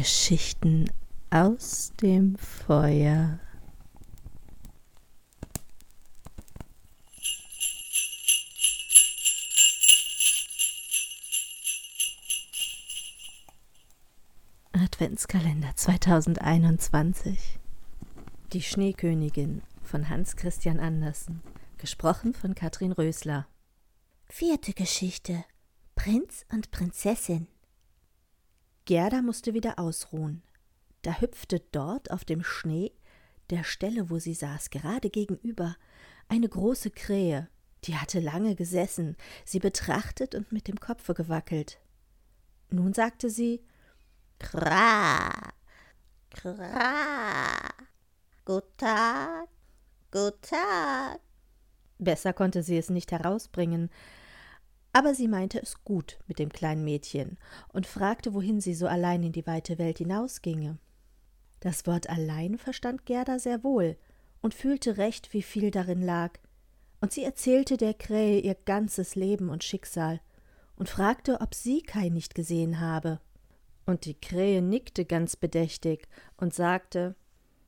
Geschichten aus dem Feuer. Adventskalender 2021 Die Schneekönigin von Hans Christian Andersen. Gesprochen von Katrin Rösler. Vierte Geschichte. Prinz und Prinzessin Gerda musste wieder ausruhen. Da hüpfte dort auf dem Schnee, der Stelle, wo sie saß, gerade gegenüber, eine große Krähe, die hatte lange gesessen, sie betrachtet und mit dem Kopfe gewackelt. Nun sagte sie Kra, Kra, Gut Tag, Gut Tag. Besser konnte sie es nicht herausbringen, aber sie meinte es gut mit dem kleinen Mädchen und fragte, wohin sie so allein in die weite Welt hinausginge. Das Wort allein verstand Gerda sehr wohl und fühlte recht, wie viel darin lag, und sie erzählte der Krähe ihr ganzes Leben und Schicksal und fragte, ob sie Kai nicht gesehen habe. Und die Krähe nickte ganz bedächtig und sagte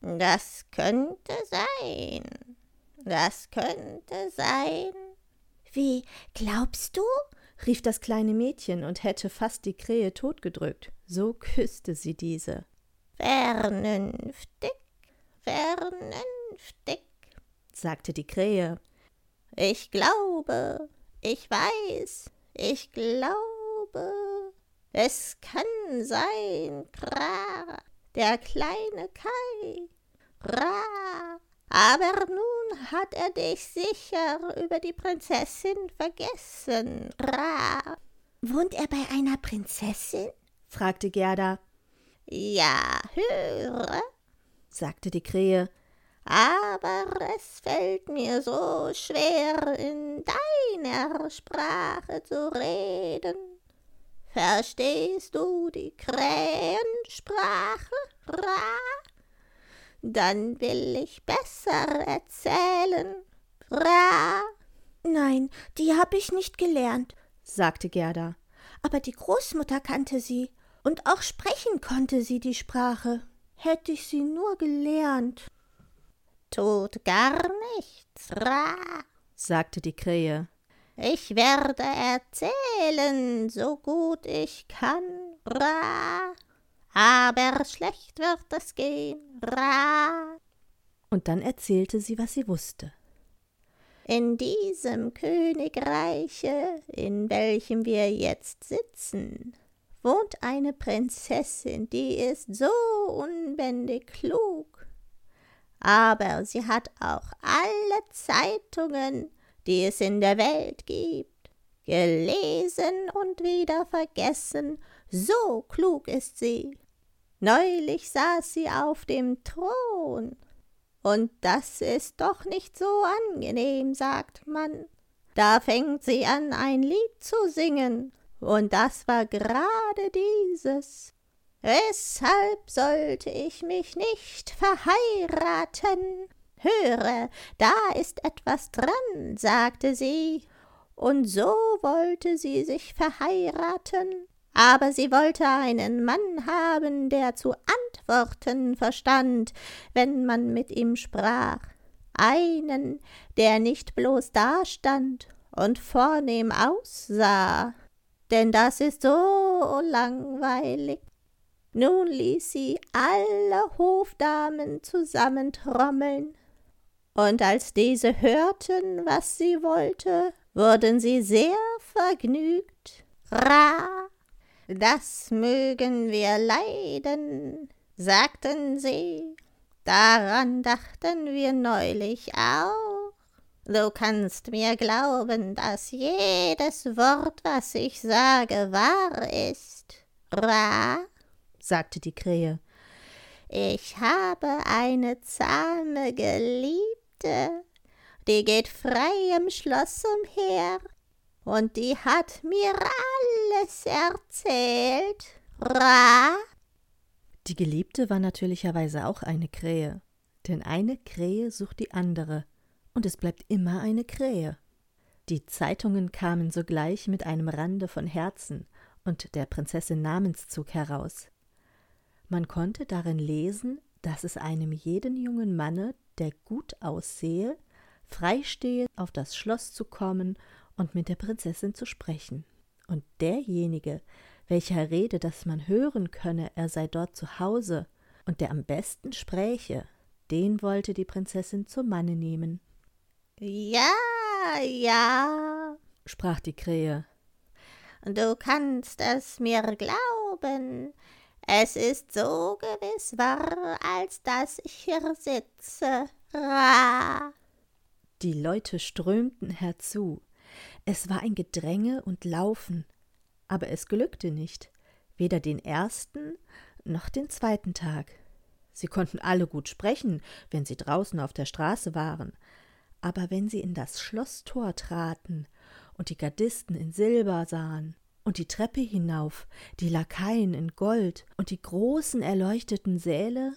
Das könnte sein. Das könnte sein. Wie, glaubst du? rief das kleine Mädchen und hätte fast die Krähe totgedrückt. So küsste sie diese. Vernünftig, vernünftig, sagte die Krähe. Ich glaube, ich weiß, ich glaube, es kann sein, Kra, der kleine Kai, Ra, aber nun hat er dich sicher über die Prinzessin vergessen. Ra. Wohnt er bei einer Prinzessin? fragte Gerda. Ja, höre, sagte die Krähe. Aber es fällt mir so schwer, in deiner Sprache zu reden. Verstehst du die Krähensprache? Ra? Dann will ich besser erzählen. Bra. Nein, die hab ich nicht gelernt, sagte Gerda. Aber die Großmutter kannte sie, und auch sprechen konnte sie die Sprache. Hätte ich sie nur gelernt. Tut gar nichts, Ra, sagte die Krähe. Ich werde erzählen, so gut ich kann, Ra aber schlecht wird es gehen. Ra. Und dann erzählte sie, was sie wusste. In diesem Königreiche, in welchem wir jetzt sitzen, wohnt eine Prinzessin, die ist so unbändig klug. Aber sie hat auch alle Zeitungen, die es in der Welt gibt, gelesen und wieder vergessen, so klug ist sie. Neulich saß sie auf dem Thron. Und das ist doch nicht so angenehm, sagt man. Da fängt sie an, ein Lied zu singen, und das war gerade dieses. Weshalb sollte ich mich nicht verheiraten? Höre, da ist etwas dran, sagte sie, und so wollte sie sich verheiraten aber sie wollte einen Mann haben, der zu antworten verstand, wenn man mit ihm sprach, einen, der nicht bloß dastand und vornehm aussah, denn das ist so langweilig. Nun ließ sie alle Hofdamen zusammentrommeln, und als diese hörten, was sie wollte, wurden sie sehr vergnügt. Ra, das mögen wir leiden, sagten sie. Daran dachten wir neulich auch. Du kannst mir glauben, dass jedes Wort, was ich sage, wahr ist. Ra, sagte die Krähe. Ich habe eine zahme Geliebte, die geht frei im Schloss umher und die hat mir alles erzählt. Ra? Die Geliebte war natürlicherweise auch eine Krähe, denn eine Krähe sucht die andere, und es bleibt immer eine Krähe. Die Zeitungen kamen sogleich mit einem Rande von Herzen und der Prinzessin Namenszug heraus. Man konnte darin lesen, dass es einem jeden jungen Manne, der gut aussehe, freistehe, auf das Schloss zu kommen und mit der Prinzessin zu sprechen. Und derjenige, welcher rede, dass man hören könne, er sei dort zu Hause und der am besten spräche, den wollte die Prinzessin zum Manne nehmen. Ja, ja, sprach die Krähe. Du kannst es mir glauben, es ist so gewiss wahr, als dass ich hier sitze. Ra. Die Leute strömten herzu. Es war ein Gedränge und Laufen, aber es glückte nicht, weder den ersten noch den zweiten Tag. Sie konnten alle gut sprechen, wenn sie draußen auf der Straße waren, aber wenn sie in das Schlosstor traten und die Gardisten in Silber sahen und die Treppe hinauf, die Lakaien in Gold und die großen erleuchteten Säle,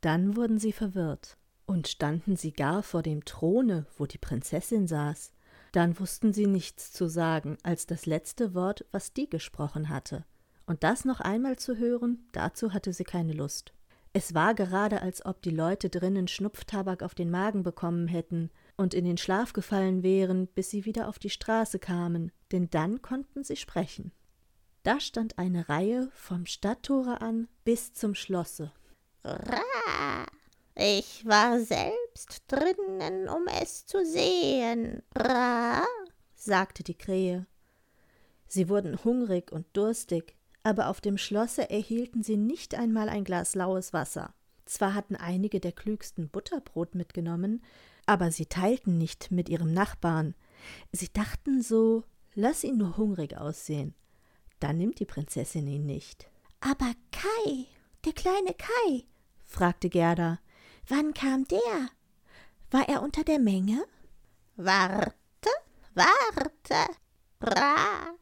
dann wurden sie verwirrt und standen sie gar vor dem Throne, wo die Prinzessin saß, dann wussten sie nichts zu sagen als das letzte Wort, was die gesprochen hatte. Und das noch einmal zu hören, dazu hatte sie keine Lust. Es war gerade, als ob die Leute drinnen Schnupftabak auf den Magen bekommen hätten und in den Schlaf gefallen wären, bis sie wieder auf die Straße kamen, denn dann konnten sie sprechen. Da stand eine Reihe vom Stadttore an bis zum Schlosse. Ich war selbst drinnen, um es zu sehen. Ra! sagte die Krähe. Sie wurden hungrig und durstig, aber auf dem Schlosse erhielten sie nicht einmal ein Glas laues Wasser. Zwar hatten einige der klügsten Butterbrot mitgenommen, aber sie teilten nicht mit ihrem Nachbarn. Sie dachten so, lass ihn nur hungrig aussehen. Dann nimmt die Prinzessin ihn nicht. Aber Kai, der kleine Kai, fragte Gerda, wann kam der? War er unter der Menge? Warte, warte, bra,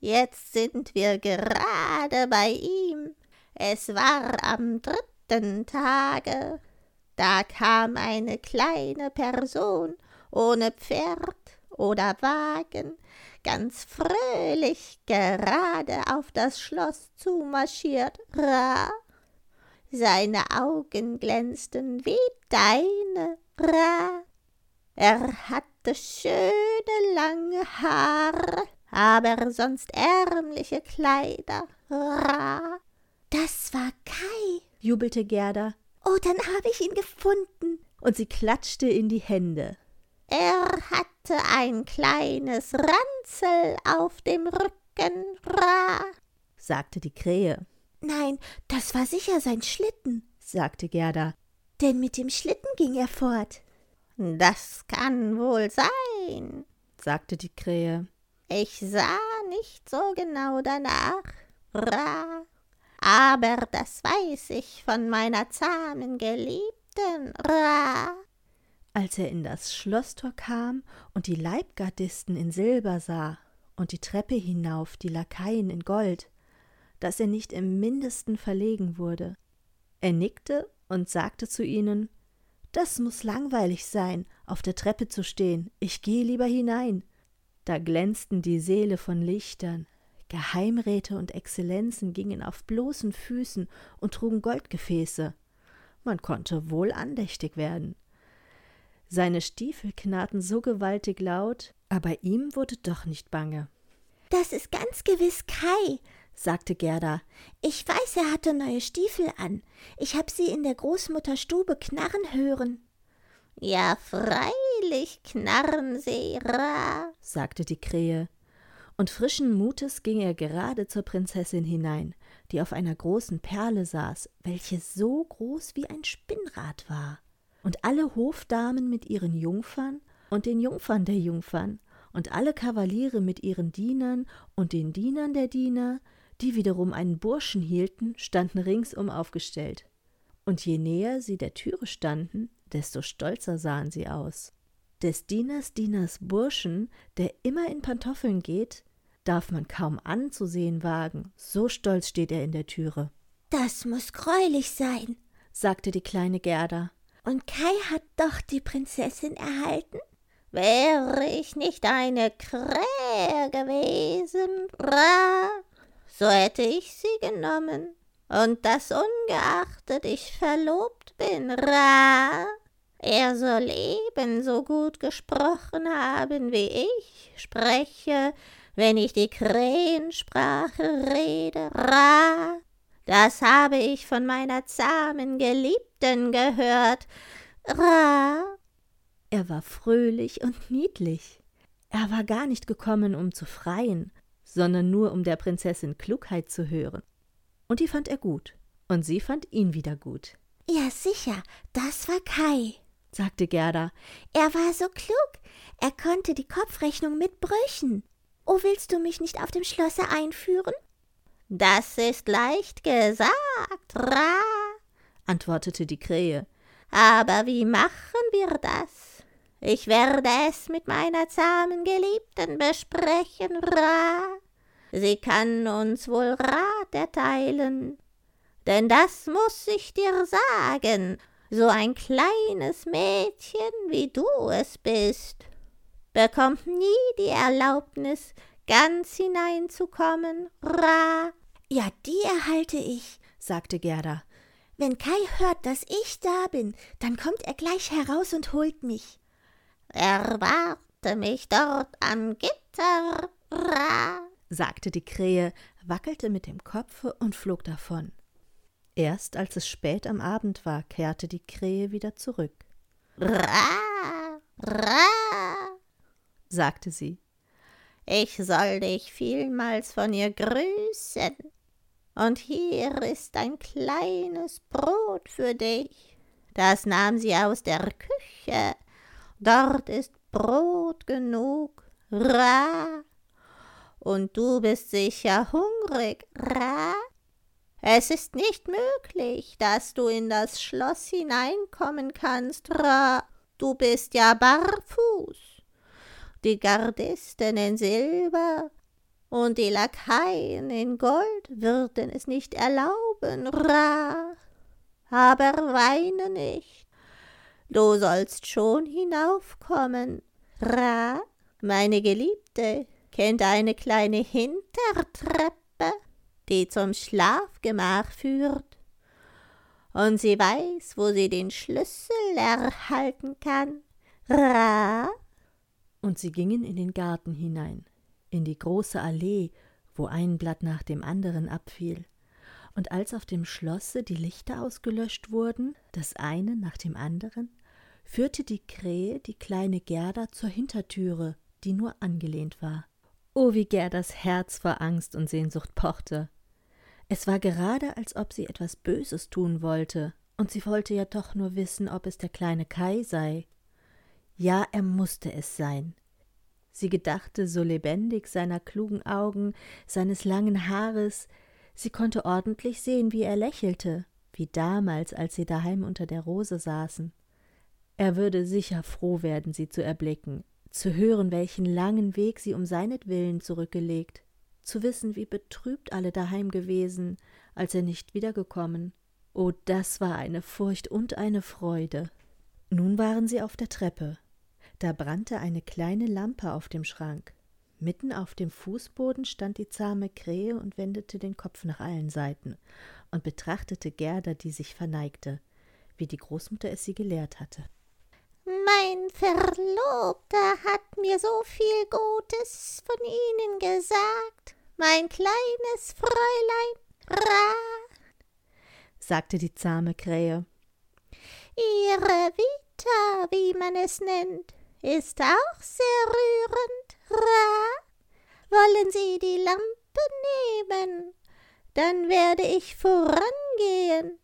Jetzt sind wir gerade bei ihm. Es war am dritten Tage. Da kam eine kleine Person ohne Pferd oder Wagen, ganz fröhlich gerade auf das Schloss zumarschiert. Ra. Seine Augen glänzten wie deine. Ra. Er hatte schöne lange Haare aber sonst ärmliche Kleider. Ra. Das war Kai, jubelte Gerda. Oh, dann habe ich ihn gefunden. Und sie klatschte in die Hände. Er hatte ein kleines Ranzel auf dem Rücken, Ra, sagte die Krähe. Nein, das war sicher sein Schlitten, sagte Gerda. Denn mit dem Schlitten ging er fort. Das kann wohl sein, sagte die Krähe. Ich sah nicht so genau danach, Ra, aber das weiß ich von meiner zahmen Geliebten, Ra. Als er in das Schlosstor kam und die Leibgardisten in Silber sah und die Treppe hinauf die Lakaien in Gold, dass er nicht im mindesten verlegen wurde. Er nickte und sagte zu ihnen Das muss langweilig sein, auf der Treppe zu stehen, ich gehe lieber hinein. Da glänzten die Seele von Lichtern, Geheimräte und Exzellenzen gingen auf bloßen Füßen und trugen Goldgefäße. Man konnte wohl andächtig werden. Seine Stiefel knarrten so gewaltig laut, aber ihm wurde doch nicht bange. Das ist ganz gewiss Kai, sagte Gerda. Ich weiß, er hatte neue Stiefel an. Ich hab sie in der Großmutter Stube knarren hören. Ja, freilich knarren sie, Ra, sagte die Krähe. Und frischen Mutes ging er gerade zur Prinzessin hinein, die auf einer großen Perle saß, welche so groß wie ein Spinnrad war. Und alle Hofdamen mit ihren Jungfern und den Jungfern der Jungfern und alle Kavaliere mit ihren Dienern und den Dienern der Diener, die wiederum einen Burschen hielten, standen ringsum aufgestellt. Und je näher sie der Türe standen, desto stolzer sahen sie aus. Des Dieners Dieners Burschen, der immer in Pantoffeln geht, darf man kaum anzusehen wagen, so stolz steht er in der Türe. Das muss greulich sein, sagte die kleine Gerda. Und Kai hat doch die Prinzessin erhalten? Wäre ich nicht eine Krähe gewesen, bra, so hätte ich sie genommen. Und das ungeachtet ich verlobt bin, Ra. Er soll ebenso gut gesprochen haben wie ich spreche, wenn ich die Krähensprache rede. Ra. Das habe ich von meiner zahmen Geliebten gehört. Ra. Er war fröhlich und niedlich. Er war gar nicht gekommen, um zu freien, sondern nur um der Prinzessin Klugheit zu hören. Und die fand er gut, und sie fand ihn wieder gut. Ja, sicher, das war Kai, sagte Gerda. Er war so klug, er konnte die Kopfrechnung mit Brüchen. Oh, willst du mich nicht auf dem Schlosse einführen? Das ist leicht gesagt, Ra, antwortete die Krähe. Aber wie machen wir das? Ich werde es mit meiner zahmen Geliebten besprechen, Ra. Sie kann uns wohl Rat erteilen. Denn das muss ich dir sagen, so ein kleines Mädchen wie du es bist, bekommt nie die Erlaubnis, ganz hineinzukommen, Ra. Ja, die erhalte ich, sagte Gerda. Wenn Kai hört, dass ich da bin, dann kommt er gleich heraus und holt mich. Erwarte mich dort am Gitter, Ra, sagte die Krähe, wackelte mit dem Kopfe und flog davon. Erst als es spät am Abend war, kehrte die Krähe wieder zurück. Ra, ra, sagte sie. Ich soll dich vielmals von ihr grüßen. Und hier ist ein kleines Brot für dich. Das nahm sie aus der Küche. Dort ist Brot genug. Ra. Und du bist sicher hungrig. Ra. Es ist nicht möglich, dass du in das Schloss hineinkommen kannst. Ra. Du bist ja barfuß. Die Gardisten in Silber und die Lakaien in Gold würden es nicht erlauben, Ra. Aber weine nicht, du sollst schon hinaufkommen, Ra. Meine Geliebte kennt eine kleine Hintertreppe, die zum Schlafgemach führt, und sie weiß, wo sie den Schlüssel erhalten kann, Ra. Und sie gingen in den Garten hinein in die große Allee, wo ein Blatt nach dem anderen abfiel. Und als auf dem Schlosse die Lichter ausgelöscht wurden, das eine nach dem anderen, führte die Krähe die kleine Gerda zur Hintertüre, die nur angelehnt war. Oh, wie Gerdas Herz vor Angst und Sehnsucht pochte. Es war gerade, als ob sie etwas Böses tun wollte, und sie wollte ja doch nur wissen, ob es der kleine Kai sei. Ja, er musste es sein. Sie gedachte so lebendig seiner klugen Augen, seines langen Haares, sie konnte ordentlich sehen, wie er lächelte, wie damals, als sie daheim unter der Rose saßen. Er würde sicher froh werden, sie zu erblicken, zu hören, welchen langen Weg sie um seinetwillen zurückgelegt, zu wissen, wie betrübt alle daheim gewesen, als er nicht wiedergekommen. Oh, das war eine Furcht und eine Freude. Nun waren sie auf der Treppe. Da brannte eine kleine Lampe auf dem Schrank. Mitten auf dem Fußboden stand die zahme Krähe und wendete den Kopf nach allen Seiten und betrachtete Gerda, die sich verneigte, wie die Großmutter es sie gelehrt hatte. Mein Verlobter hat mir so viel Gutes von Ihnen gesagt, mein kleines Fräulein Ra, sagte die zahme Krähe. Ihre Vita, wie man es nennt, ist auch sehr rührend. Ra, wollen Sie die Lampe nehmen? Dann werde ich vorangehen.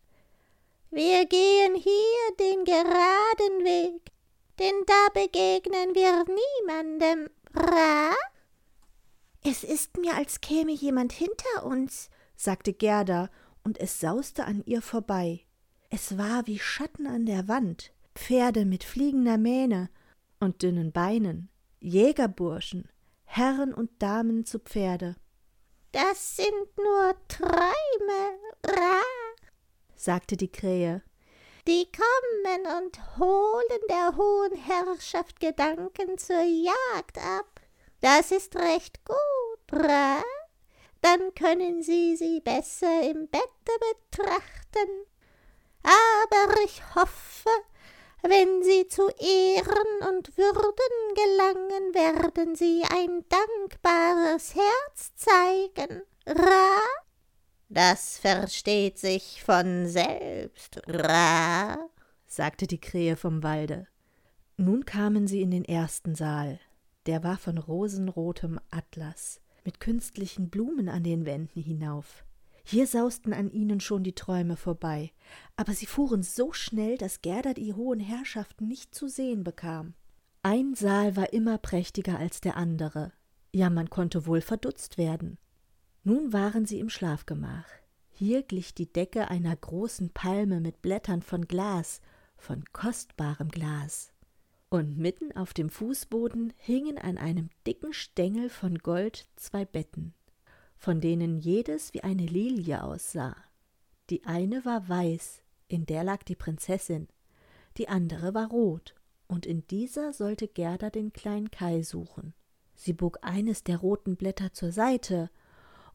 Wir gehen hier den geraden Weg, denn da begegnen wir niemandem. Ra? Es ist mir, als käme jemand hinter uns, sagte Gerda, und es sauste an ihr vorbei. Es war wie Schatten an der Wand, Pferde mit fliegender Mähne, und dünnen Beinen, Jägerburschen, Herren und Damen zu Pferde. Das sind nur Träume, Ra, sagte die Krähe. Die kommen und holen der hohen Herrschaft Gedanken zur Jagd ab. Das ist recht gut, Ra. Dann können Sie sie besser im Bett betrachten. Aber ich hoffe, wenn sie zu Ehren und Würden gelangen, werden sie ein dankbares Herz zeigen. Ra? Das versteht sich von selbst. Ra? sagte die Krähe vom Walde. Nun kamen sie in den ersten Saal. Der war von rosenrotem Atlas, mit künstlichen Blumen an den Wänden hinauf. Hier sausten an ihnen schon die Träume vorbei, aber sie fuhren so schnell, dass Gerda die hohen Herrschaften nicht zu sehen bekam. Ein Saal war immer prächtiger als der andere. Ja, man konnte wohl verdutzt werden. Nun waren sie im Schlafgemach. Hier glich die Decke einer großen Palme mit Blättern von Glas, von kostbarem Glas. Und mitten auf dem Fußboden hingen an einem dicken Stängel von Gold zwei Betten von denen jedes wie eine Lilie aussah. Die eine war weiß, in der lag die Prinzessin, die andere war rot, und in dieser sollte Gerda den kleinen Kai suchen. Sie bog eines der roten Blätter zur Seite,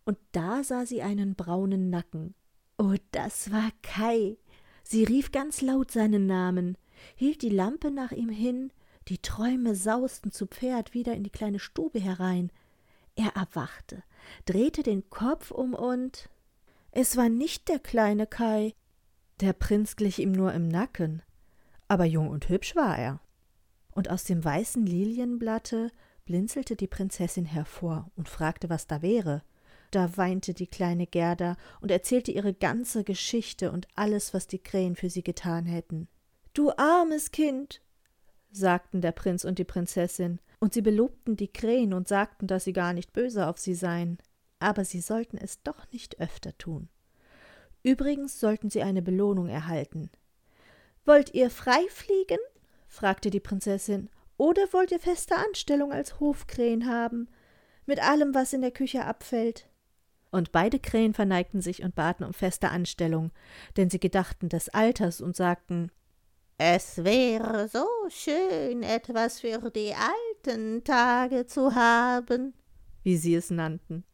und da sah sie einen braunen Nacken. Oh, das war Kai. Sie rief ganz laut seinen Namen, hielt die Lampe nach ihm hin, die Träume sausten zu Pferd wieder in die kleine Stube herein, er erwachte, drehte den Kopf um und es war nicht der kleine Kai. Der Prinz glich ihm nur im Nacken, aber jung und hübsch war er. Und aus dem weißen Lilienblatte blinzelte die Prinzessin hervor und fragte, was da wäre. Da weinte die kleine Gerda und erzählte ihre ganze Geschichte und alles, was die Krähen für sie getan hätten. Du armes Kind, sagten der Prinz und die Prinzessin, und sie belobten die Krähen und sagten, dass sie gar nicht böse auf sie seien, aber sie sollten es doch nicht öfter tun. Übrigens sollten sie eine Belohnung erhalten. Wollt ihr frei fliegen? fragte die Prinzessin, oder wollt ihr feste Anstellung als Hofkrähen haben, mit allem, was in der Küche abfällt? Und beide Krähen verneigten sich und baten um feste Anstellung, denn sie gedachten des Alters und sagten Es wäre so schön, etwas für die alten Tage zu haben, wie sie es nannten.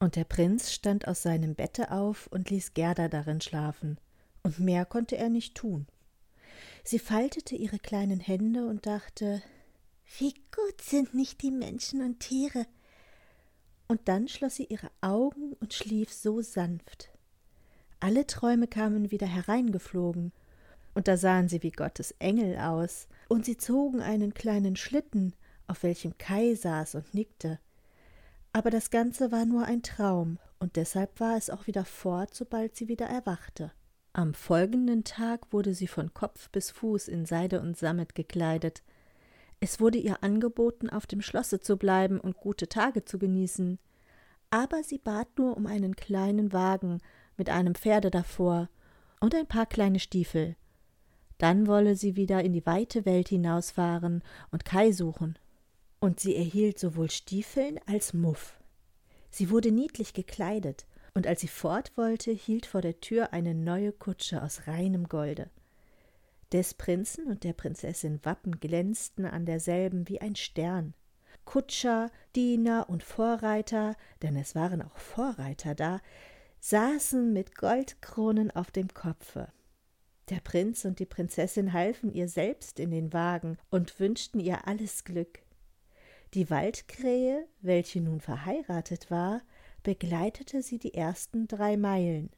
Und der Prinz stand aus seinem Bette auf und ließ Gerda darin schlafen, und mehr konnte er nicht tun. Sie faltete ihre kleinen Hände und dachte, wie gut sind nicht die Menschen und Tiere. Und dann schloss sie ihre Augen und schlief so sanft. Alle Träume kamen wieder hereingeflogen, und da sahen sie wie Gottes Engel aus, und sie zogen einen kleinen Schlitten, auf welchem Kai saß und nickte. Aber das Ganze war nur ein Traum, und deshalb war es auch wieder fort, sobald sie wieder erwachte. Am folgenden Tag wurde sie von Kopf bis Fuß in Seide und Sammet gekleidet. Es wurde ihr angeboten, auf dem Schlosse zu bleiben und gute Tage zu genießen. Aber sie bat nur um einen kleinen Wagen mit einem Pferde davor und ein paar kleine Stiefel. Dann wolle sie wieder in die weite Welt hinausfahren und Kai suchen. Und sie erhielt sowohl Stiefeln als Muff. Sie wurde niedlich gekleidet, und als sie fort wollte, hielt vor der Tür eine neue Kutsche aus reinem Golde. Des Prinzen und der Prinzessin Wappen glänzten an derselben wie ein Stern. Kutscher, Diener und Vorreiter, denn es waren auch Vorreiter da, saßen mit Goldkronen auf dem Kopfe. Der Prinz und die Prinzessin halfen ihr selbst in den Wagen und wünschten ihr alles Glück. Die Waldkrähe, welche nun verheiratet war, begleitete sie die ersten drei Meilen.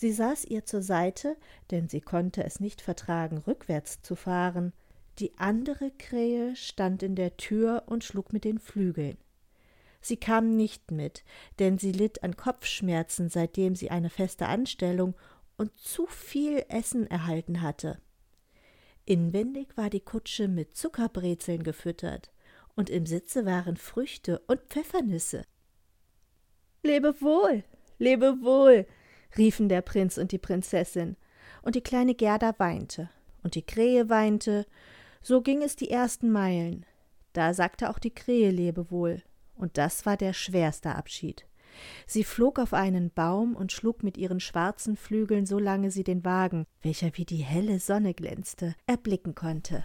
Sie saß ihr zur Seite, denn sie konnte es nicht vertragen, rückwärts zu fahren. Die andere Krähe stand in der Tür und schlug mit den Flügeln. Sie kam nicht mit, denn sie litt an Kopfschmerzen, seitdem sie eine feste Anstellung und zu viel Essen erhalten hatte. Inwendig war die Kutsche mit Zuckerbrezeln gefüttert, und im Sitze waren Früchte und Pfeffernüsse. Lebe wohl, lebe wohl, riefen der Prinz und die Prinzessin, und die kleine Gerda weinte, und die Krähe weinte, so ging es die ersten Meilen. Da sagte auch die Krähe Lebewohl, und das war der schwerste Abschied. Sie flog auf einen Baum und schlug mit ihren schwarzen Flügeln so lange sie den Wagen, welcher wie die helle Sonne glänzte, erblicken konnte.